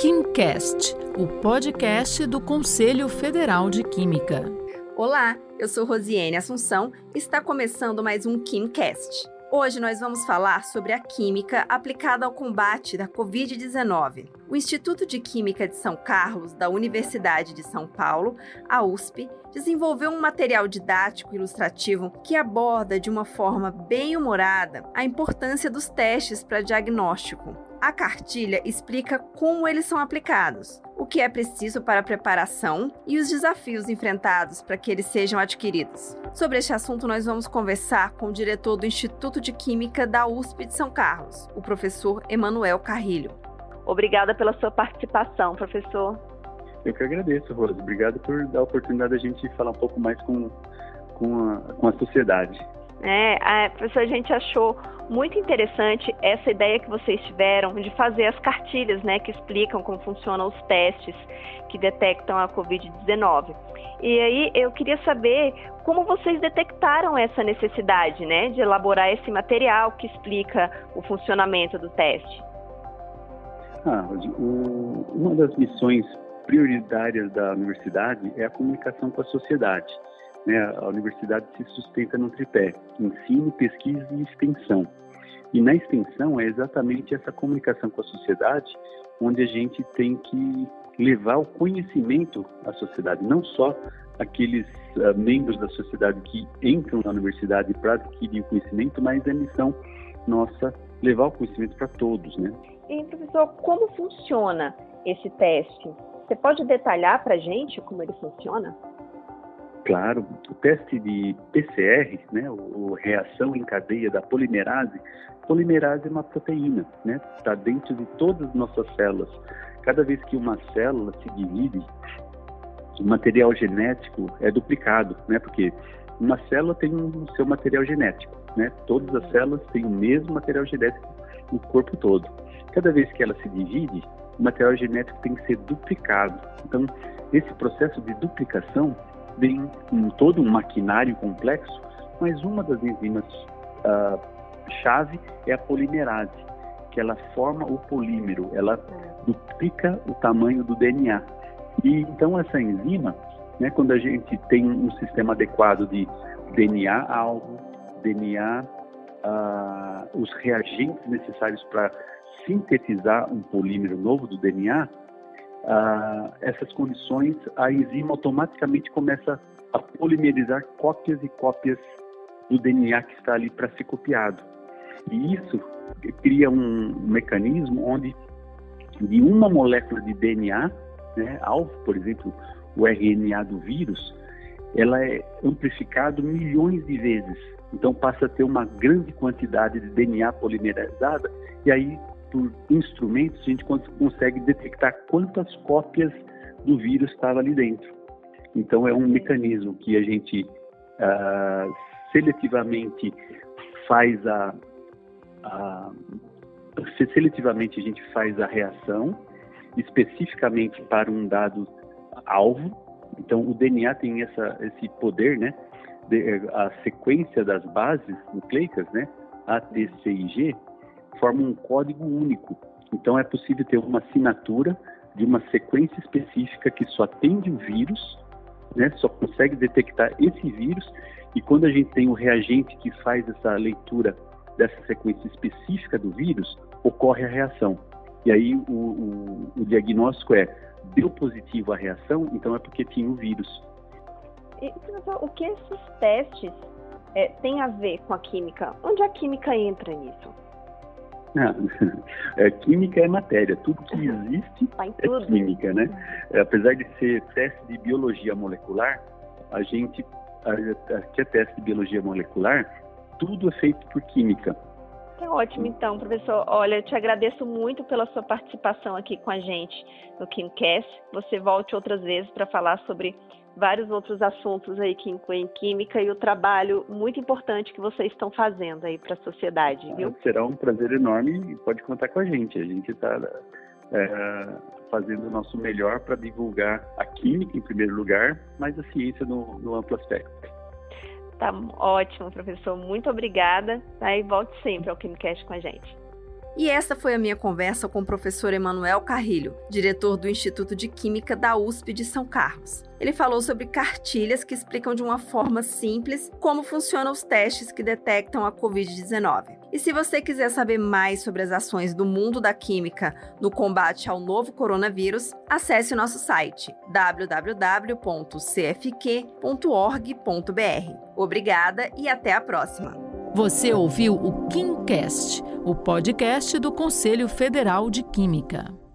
KimCast, o podcast do Conselho Federal de Química. Olá, eu sou Rosiane Assunção e está começando mais um KimCast. Hoje nós vamos falar sobre a química aplicada ao combate da Covid-19. O Instituto de Química de São Carlos, da Universidade de São Paulo, a USP, desenvolveu um material didático ilustrativo que aborda de uma forma bem humorada a importância dos testes para diagnóstico. A cartilha explica como eles são aplicados, o que é preciso para a preparação e os desafios enfrentados para que eles sejam adquiridos. Sobre este assunto, nós vamos conversar com o diretor do Instituto de Química da USP de São Carlos, o professor Emanuel Carrilho. Obrigada pela sua participação, professor. Eu que agradeço, Rosa. Obrigado por dar a oportunidade da gente falar um pouco mais com, com, a, com a sociedade. É, a, professor, a gente achou muito interessante essa ideia que vocês tiveram de fazer as cartilhas, né, que explicam como funcionam os testes que detectam a Covid-19. E aí eu queria saber como vocês detectaram essa necessidade, né, de elaborar esse material que explica o funcionamento do teste. Ah, o, uma das missões prioritárias da universidade é a comunicação com a sociedade. Né? A universidade se sustenta no tripé: ensino, pesquisa e extensão. E na extensão é exatamente essa comunicação com a sociedade onde a gente tem que levar o conhecimento à sociedade, não só aqueles uh, membros da sociedade que entram na universidade para adquirir o conhecimento, mas é missão nossa levar o conhecimento para todos, né? E professor, como funciona esse teste? Você pode detalhar para a gente como ele funciona? Claro, o teste de PCR, né, o, reação em cadeia da polimerase, polimerase é uma proteína, né, está dentro de todas as nossas células. Cada vez que uma célula se divide, o material genético é duplicado, né, porque uma célula tem o seu material genético, né, todas as células têm o mesmo material genético no corpo todo. Cada vez que ela se divide, o material genético tem que ser duplicado. Então, esse processo de duplicação vem em todo um maquinário complexo, mas uma das enzimas uh, chave é a polimerase, que ela forma o polímero, ela duplica o tamanho do DNA. E então essa enzima, né, quando a gente tem um sistema adequado de DNA alvo, DNA, uh, os reagentes necessários para sintetizar um polímero novo do DNA, ah, essas condições, a enzima automaticamente começa a polimerizar cópias e cópias do DNA que está ali para ser copiado. E isso cria um mecanismo onde de uma molécula de DNA, né, alvo, por exemplo, o RNA do vírus, ela é amplificado milhões de vezes. Então passa a ter uma grande quantidade de DNA polimerizada e aí por instrumentos, a gente consegue detectar quantas cópias do vírus estava ali dentro. Então, é um mecanismo que a gente uh, seletivamente faz a, a, seletivamente a gente faz a reação especificamente para um dado alvo. Então, o DNA tem essa, esse poder, né? De, a sequência das bases nucleicas, né? A, T, C e G, forma um código único. Então é possível ter uma assinatura de uma sequência específica que só atende o vírus, né, só consegue detectar esse vírus, e quando a gente tem um reagente que faz essa leitura dessa sequência específica do vírus, ocorre a reação. E aí o, o, o diagnóstico é, deu positivo a reação, então é porque tinha o vírus. E, o que esses testes é, têm a ver com a química? Onde a química entra nisso? é, química é matéria, tudo que existe é química, né? É, apesar de ser teste de biologia molecular, a gente, que é teste de biologia molecular, tudo é feito por química. Tá ótimo, então, professor. Olha, eu te agradeço muito pela sua participação aqui com a gente no KimCast. Você volte outras vezes para falar sobre vários outros assuntos aí que incluem química e o trabalho muito importante que vocês estão fazendo aí para a sociedade, viu? Será um prazer enorme e pode contar com a gente. A gente está é, fazendo o nosso melhor para divulgar a química em primeiro lugar, mas a ciência no, no amplo aspecto. Tá ótimo, professor. Muito obrigada. Tá? E volte sempre ao KimCast com a gente. E essa foi a minha conversa com o professor Emanuel Carrilho, diretor do Instituto de Química da USP de São Carlos. Ele falou sobre cartilhas que explicam de uma forma simples como funcionam os testes que detectam a Covid-19. E se você quiser saber mais sobre as ações do mundo da química no combate ao novo coronavírus, acesse o nosso site www.cfq.org.br. Obrigada e até a próxima. Você ouviu o KimCast, o podcast do Conselho Federal de Química.